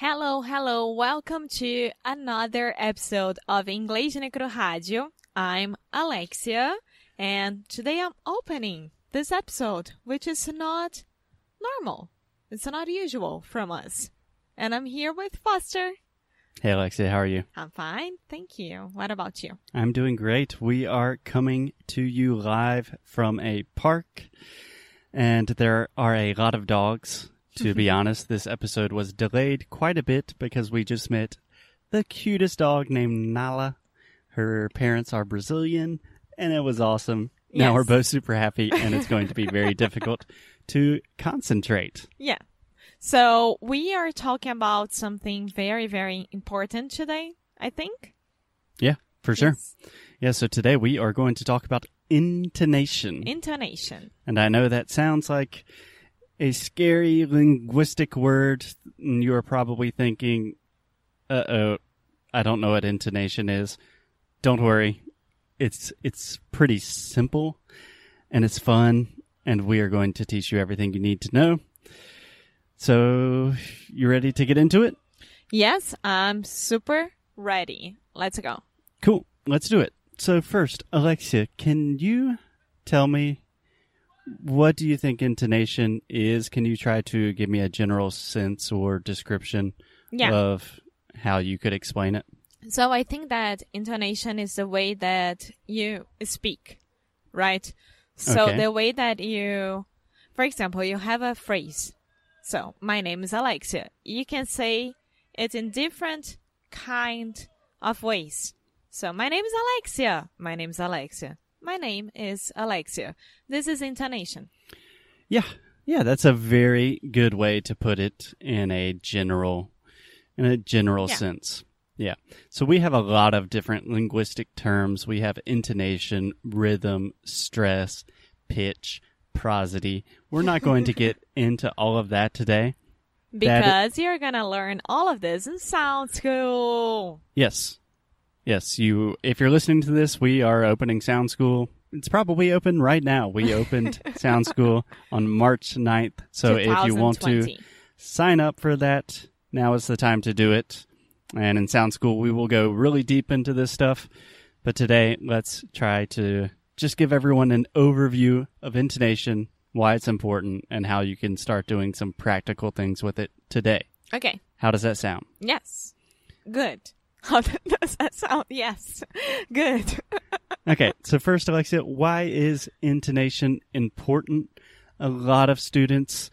Hello, hello. Welcome to another episode of Inglês Necro Rádio. I'm Alexia, and today I'm opening this episode, which is not normal. It's not usual from us. And I'm here with Foster. Hey, Alexia, how are you? I'm fine, thank you. What about you? I'm doing great. We are coming to you live from a park, and there are a lot of dogs. To be mm-hmm. honest, this episode was delayed quite a bit because we just met the cutest dog named Nala. Her parents are Brazilian, and it was awesome. Now we're both super happy, and it's going to be very difficult to concentrate. Yeah. So we are talking about something very, very important today, I think. Yeah, for sure. Yeah, so today we are going to talk about intonation. Intonation. And I know that sounds like a scary linguistic word. And you are probably thinking, uh oh, I don't know what intonation is. Don't worry. It's, it's pretty simple and it's fun. And we are going to teach you everything you need to know. So, you ready to get into it? Yes, I'm super ready. Let's go. Cool. Let's do it. So first, Alexia, can you tell me what do you think intonation is? Can you try to give me a general sense or description Yeah. of how you could explain it? So I think that intonation is the way that you speak, right? So Okay. the way that you, for example, you have a phrase. So my name is Alexia. You can say it in different kind of ways. So my name is Alexia. My name is Alexia. My name is Alexia. This is intonation. Yeah. Yeah, that's a very good way to put it in a general in a general Yeah. sense. Yeah. So we have a lot of different linguistic terms. We have intonation, rhythm, stress, pitch, prosody. We're not going to get into all of that today. That- Because you're gonna learn all of this in sound school. Yes. Yes, you if you're listening to this, we are opening Sound School. It's probably open right now. We opened Sound School on March 9th. So if you want to sign up for that, now is the time to do it. And in Sound School, we will go really deep into this stuff. But today, let's try to just give everyone an overview of intonation, why it's important, and how you can start doing some practical things with it today. Okay. How does that sound? Yes. Good. How does that sound? Yes. Good. Okay, so first, Alexia, why is intonation important? A lot of students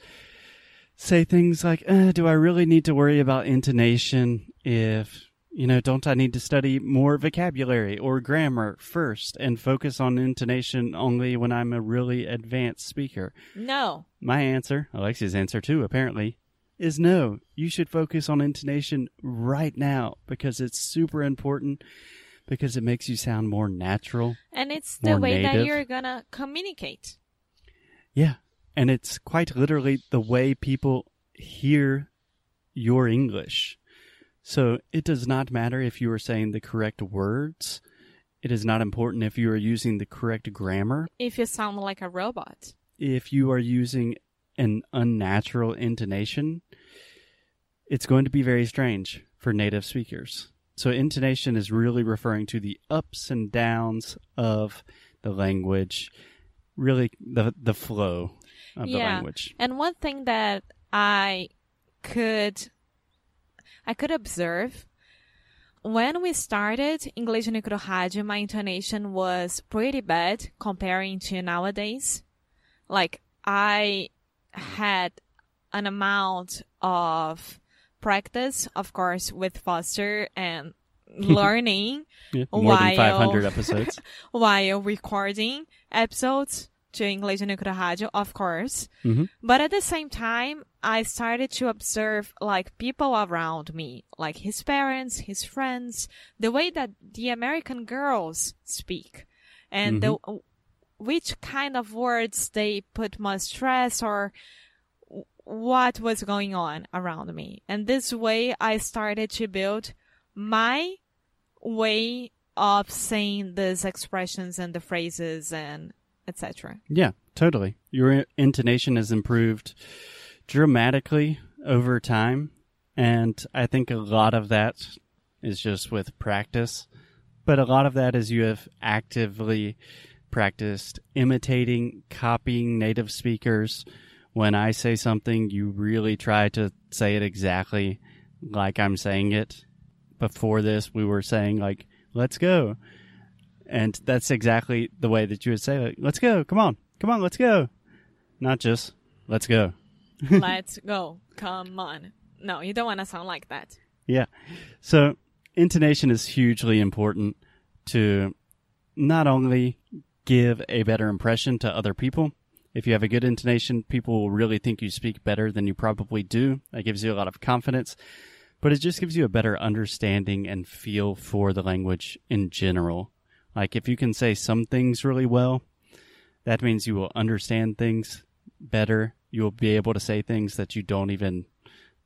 say things like, uh, Do I really need to worry about intonation if, you know, don't I need to study more vocabulary or grammar first and focus on intonation only when I'm a really advanced speaker? No. My answer, Alexia's answer too, apparently, is no. You should focus on intonation right now because it's super important because it makes you sound more natural. And it's the way that you're gonna communicate. Yeah. And it's quite literally the way people hear your English. So it does not matter if you are saying the correct words. It is not important if you are using the correct grammar. If you sound like a robot. If you are using an unnatural intonation, it's going to be very strange for native speakers. So intonation is really referring to the ups and downs of the language, really the the flow of the language. And one thing that I could I could observe when we started English Necro Rádio, my intonation was pretty bad comparing to nowadays. Like I had an amount of practice, of course, with Foster and learning Yeah, more than While- 500 episodes. while recording episodes to English Necro Rádio, of course. Mhm. But at the same time, I started to observe like people around me, like his parents, his friends, the way that the American girls speak and the which kind of words they put more stress or what was going on around me. And this way I started to build my way of saying these expressions and the phrases and etc. Yeah, totally. Your intonation has improved dramatically over time. And I think a lot of that is just with practice. But a lot of that is you have actively practiced imitating, copying native speakers. When I say something, you really try to say it exactly like I'm saying it. Before this, we were saying, like, let's go. And that's exactly the way that you would say, it. let's go. Come on. Come on. Let's go. Not just, let's go. Let's go. Come on. No, you don't want to sound like that. Yeah. So intonation is hugely important to not only give a better impression to other people. If you have a good intonation, people will really think you speak better than you probably do. That gives you a lot of confidence, but it just gives you a better understanding and feel for the language in general. Like if you can say some things really well, that means you will understand things better. You will be able to say things that you don't even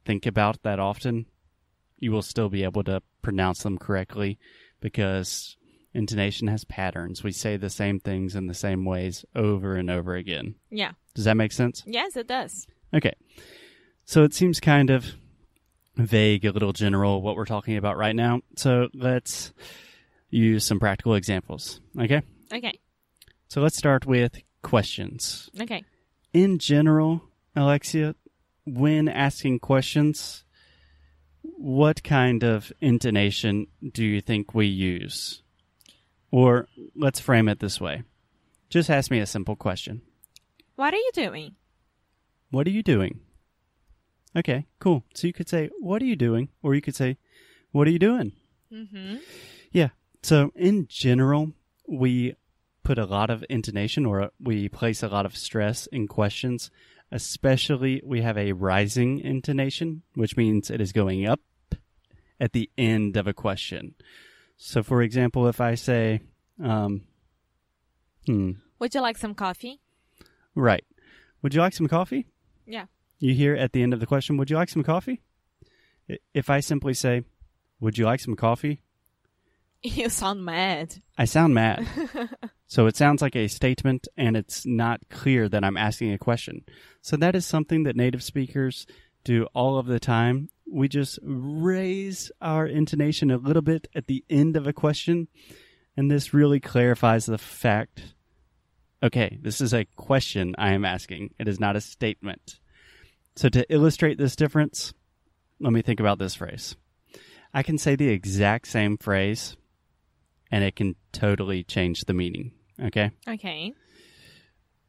think about that often. You will still be able to pronounce them correctly because intonation has patterns. We say the same things in the same ways over and over again. Yeah. Does that make sense? Yes, it does. Okay. So it seems kind of vague, a little general what we're talking about right now. So let's use some practical examples. Okay? Okay. So let's start with questions. Okay. In general, Alexia, when asking questions, what kind of intonation do you think we use? Or let's frame it this way just ask me a simple question What are you doing? What are you doing? Okay, cool. So you could say, What are you doing? Or you could say, What are you doing? Mm-hmm. Yeah. So in general, we put a lot of intonation or we place a lot of stress in questions, especially we have a rising intonation, which means it is going up at the end of a question. So for example, if I say, um, hmm, Would you like some coffee? right. Would you like some coffee? Yeah. You hear at the end of the question, would you like some coffee? If I simply say, would you like some coffee? You sound mad. I sound mad. so it sounds like a statement and it's not clear that I'm asking a question. So that is something that native speakers do all of the time. We just raise our intonation a little bit at the end of a question. And this really clarifies the fact okay, this is a question I am asking. It is not a statement. So to illustrate this difference, let me think about this phrase. I can say the exact same phrase and it can totally change the meaning. Okay. Okay.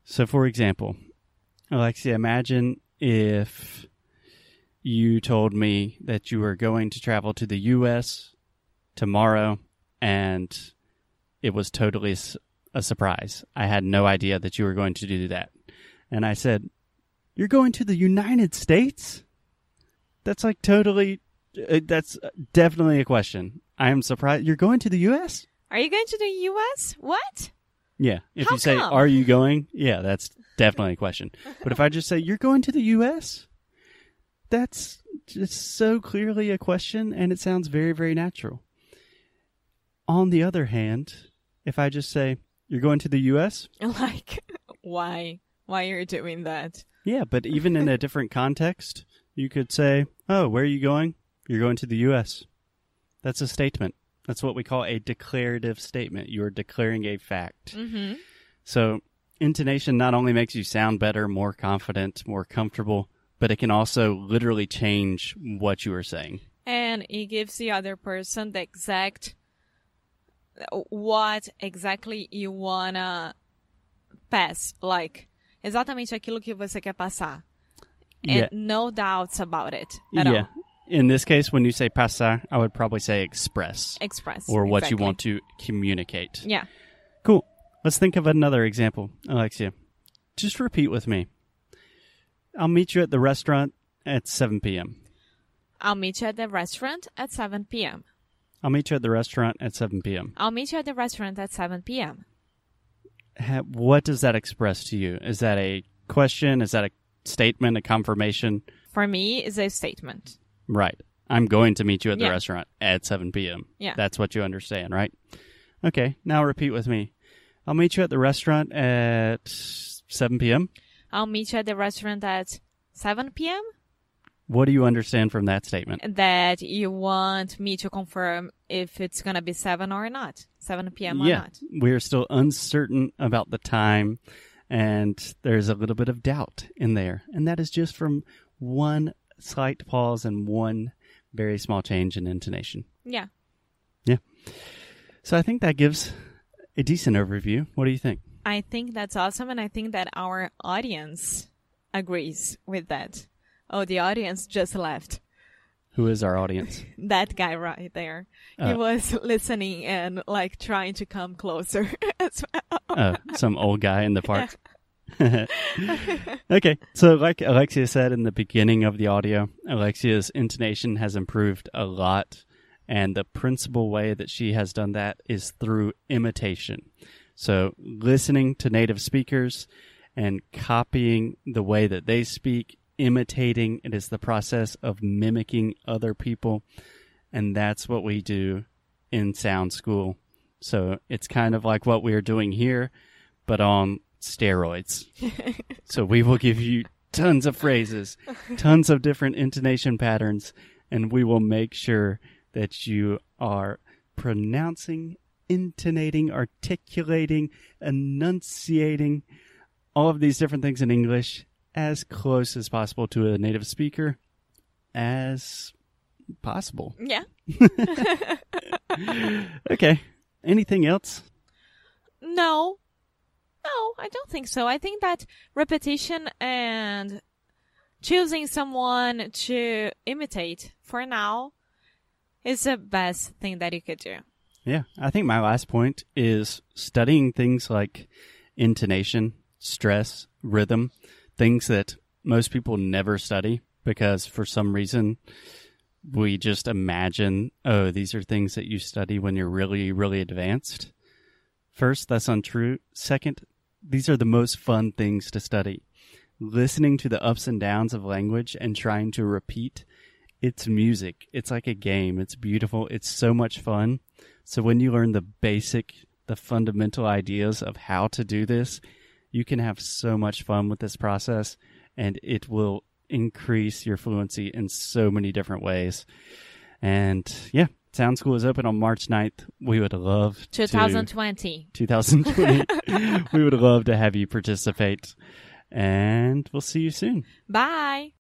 So, for example, Alexia, imagine if you told me that you were going to travel to the U.S. tomorrow and it was totally a surprise. I had no idea that you were going to do that. And I said, You're going to the United States? That's like totally, uh, that's definitely a question. I am surprised. You're going to the U.S.? Are you going to the U.S.? What? Yeah. If How you say, "Are you going?" Yeah, that's definitely a question. But if I just say, "You're going to the U.S.," that's just so clearly a question, and it sounds very, very natural. On the other hand, if I just say, "You're going to the U.S.," Like, why? Why are you doing that? yeah, but even in a different context, you could say, "Oh, where are you going?" You're going to the U.S. That's a statement. That's what we call a declarative statement. You are declaring a fact. Mm-hmm. So intonation not only makes you sound better, more confident, more comfortable, but it can also literally change what you are saying. And it gives the other person the exact what exactly you wanna pass. Like, exatamente aquilo que você quer passar. And Yeah. no doubts about it at yeah. all. In this case, when you say pasar, I would probably say express Express. or what you want to communicate. Yeah. Cool. Let's think of another example, Alexia. Just repeat with me. I'll meet you at the restaurant at 7 p.m. I'll meet you at the restaurant at 7 p.m. I'll meet you at the restaurant at 7 p.m. I'll meet you at the restaurant at 7 p.m. Ha- what does that express to you? Is that a question? Is that a statement, a confirmation? For me, it's a statement. Right. I'm going to meet you at the Yeah. restaurant at 7 p.m. Yeah. That's what you understand, right? Okay, now repeat with me. I'll meet you at the restaurant at 7 p.m. I'll meet you at the restaurant at 7 p.m. What do you understand from that statement? That you want me to confirm if it's going to be 7 or not, 7 p.m. or yeah, not. we're still uncertain about the time, and there's a little bit of doubt in there. And that is just from one slight pause and one very small change in intonation. Yeah. Yeah. So I think that gives a decent overview. What do you think? I think that's awesome, and I think that our audience agrees with that. Oh, the audience just left. Who is our audience? That guy right there. he Uh. was listening and like trying to come closer as well. uh, some old guy in the park. okay, so like Alexia said in the beginning of the audio, Alexia's intonation has improved a lot, and the principal way that she has done that is through imitation. So, listening to native speakers and copying the way that they speak, imitating it is the process of mimicking other people, and that's what we do in sound school. So, it's kind of like what we're doing here, but on steroids. so we will give you tons of phrases, tons of different intonation patterns, and we will make sure that you are pronouncing, intonating, articulating, enunciating all of these different things in English as close as possible to a native speaker as possible. Yeah. Okay. Anything else? No. No, I don't think so. I think that repetition and choosing someone to imitate for now is the best thing that you could do. Yeah, I think my last point is studying things like intonation, stress, rhythm, things that most people never study because for some reason we just imagine, oh, these are things that you study when you're really, really advanced. First, that's untrue. Second, these are the most fun things to study. Listening to the ups and downs of language and trying to repeat, it's music. It's like a game. It's beautiful. It's so much fun. So when you learn the basic, the fundamental ideas of how to do this, you can have so much fun with this process and it will increase your fluency in so many different ways. And yeah, Sound School is open on March 9th. We would love to 2020. 2020. we would love to have you participate. And we'll see you soon. Bye.